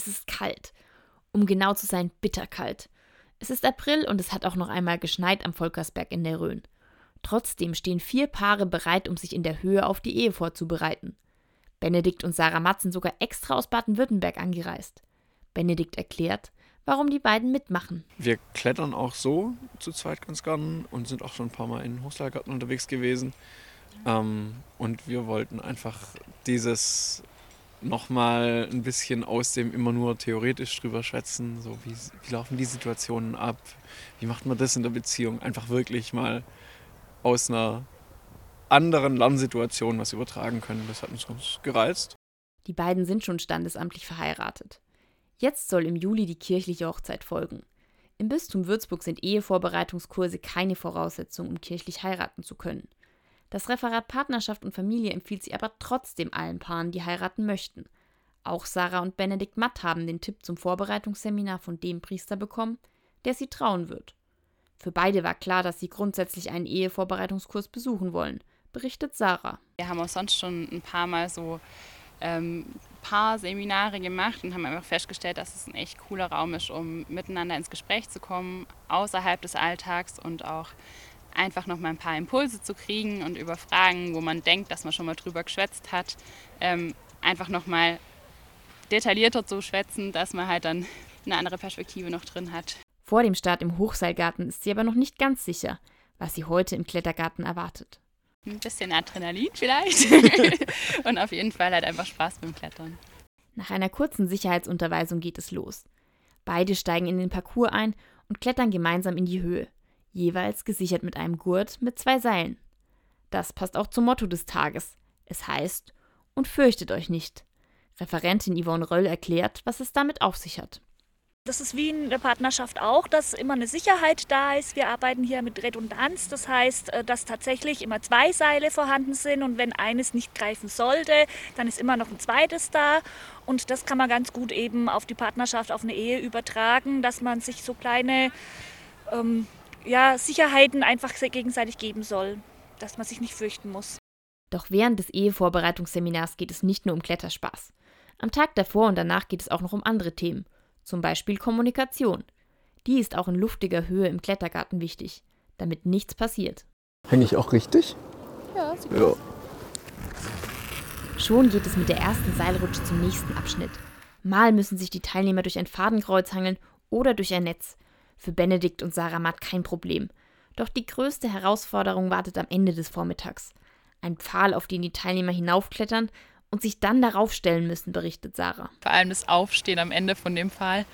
Es ist kalt. Um genau zu sein, bitterkalt. Es ist April und es hat auch noch einmal geschneit am Volkersberg in der Rhön. Trotzdem stehen vier Paare bereit, um sich in der Höhe auf die Ehe vorzubereiten. Benedikt und Sarah Matt sind sogar extra aus Baden-Württemberg angereist. Benedikt erklärt, warum die beiden mitmachen. Wir klettern auch so zu zweit ganz gern und sind auch schon ein paar Mal in Hochseilgarten unterwegs gewesen. Ähm, und wir wollten einfach dieses nochmal ein bisschen aus dem immer nur theoretisch drüber schwätzen. So wie, wie laufen die Situationen ab? Wie macht man das in der Beziehung? Einfach wirklich mal aus einer anderen Lernsituation was übertragen können. Das hat uns ganz gereizt. Die beiden sind schon standesamtlich verheiratet. Jetzt soll im Juli die kirchliche Hochzeit folgen. Im Bistum Würzburg sind Ehevorbereitungskurse keine Voraussetzung, um kirchlich heiraten zu können. Das Referat Partnerschaft und Familie empfiehlt sie aber trotzdem allen Paaren, die heiraten möchten. Auch Sarah und Benedikt Matt haben den Tipp zum Vorbereitungsseminar von dem Priester bekommen, der sie trauen wird. Für beide war klar, dass sie grundsätzlich einen Ehevorbereitungskurs besuchen wollen, berichtet Sarah. Wir haben auch sonst schon ein paar Mal so ähm, paar Seminare gemacht und haben einfach festgestellt, dass es ein echt cooler Raum ist, um miteinander ins Gespräch zu kommen, außerhalb des Alltags und auch einfach noch mal ein paar Impulse zu kriegen und über Fragen, wo man denkt, dass man schon mal drüber geschwätzt hat, ähm, einfach noch mal detaillierter zu schwätzen, dass man halt dann eine andere Perspektive noch drin hat. Vor dem Start im Hochseilgarten ist sie aber noch nicht ganz sicher, was sie heute im Klettergarten erwartet. Ein bisschen Adrenalin vielleicht und auf jeden Fall halt einfach Spaß beim Klettern. Nach einer kurzen Sicherheitsunterweisung geht es los. Beide steigen in den Parcours ein und klettern gemeinsam in die Höhe, jeweils gesichert mit einem Gurt mit zwei Seilen. Das passt auch zum Motto des Tages. Es heißt, und fürchtet euch nicht. Referentin Yvonne Röll erklärt, was es damit auf sich hat. Das ist wie in der Partnerschaft auch, dass immer eine Sicherheit da ist. Wir arbeiten hier mit Redundanz. Das heißt, äh, dass tatsächlich immer zwei Seile vorhanden sind und wenn eines nicht greifen sollte, dann ist immer noch ein zweites da. Und das kann man ganz gut eben auf die Partnerschaft, auf eine Ehe übertragen, dass man sich so kleine ähm, ja, Sicherheiten einfach gegenseitig geben soll, dass man sich nicht fürchten muss. Doch während des Ehevorbereitungsseminars geht es nicht nur um Kletterspaß. Am Tag davor und danach geht es auch noch um andere Themen zum Beispiel Kommunikation. Die ist auch in luftiger Höhe im Klettergarten wichtig, damit nichts passiert. Hänge ich auch richtig? Ja, sieht ja. Schon geht es mit der ersten Seilrutsche zum nächsten Abschnitt. Mal müssen sich die Teilnehmer durch ein Fadenkreuz hangeln oder durch ein Netz. Für Benedikt und Sarah Matt kein Problem. Doch die größte Herausforderung wartet am Ende des Vormittags. Ein Pfahl, auf den die Teilnehmer hinaufklettern und sich dann darauf stellen müssen, berichtet Sarah. Vor allem das Aufstehen am Ende von dem Pfahl,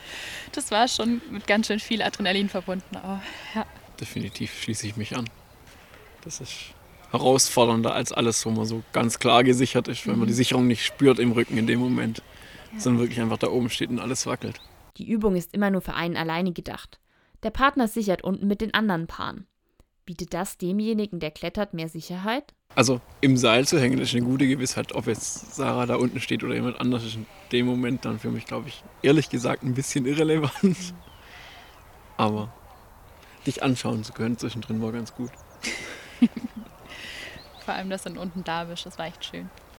das war schon mit ganz schön viel Adrenalin verbunden. Aber, ja. Definitiv schließe ich mich an. Das ist herausfordernder als alles, wo man so ganz klar gesichert ist, weil man die mhm. Sicherung nicht spürt im Rücken in dem Moment, ja. sondern wirklich einfach da oben steht und alles wackelt. Die Übung ist immer nur für einen alleine gedacht. Der Partner sichert unten mit den anderen Paaren. Bietet das demjenigen, der klettert, mehr Sicherheit? Also im Seil zu hängen ist eine gute Gewissheit. Ob jetzt Sarah da unten steht oder jemand anders, ist in dem Moment dann für mich, glaube ich, ehrlich gesagt ein bisschen irrelevant. Aber dich anschauen zu können zwischendrin war ganz gut. Vor allem, dass du dann unten da bist, das war echt schön.